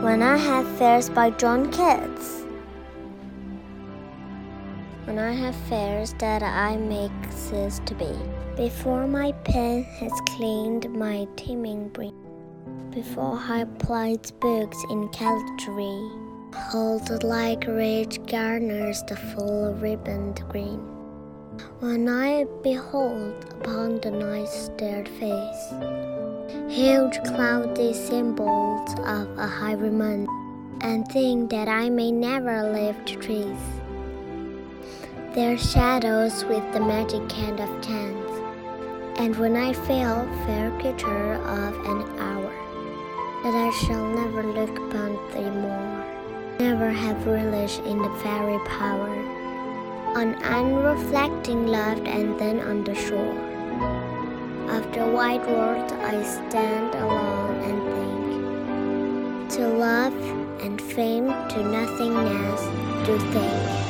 When I Have Fears by John Keats. When I have fairs that I make cease to be, before my pen has cleaned my teeming brain, before I plied books in calligraphy, hold like rich garners the full ribboned green. When I behold upon the night stared face, huge cloudy symbols of a highwayman, and think that I may never live to trace their shadows with the magic hand of chance. And when I feel fair creature of an hour, that I shall never look upon thee more, never have relish in the fairy power, on unreflecting love and then on the shore. After wide world I stand alone and think, to love and fame to nothingness to think.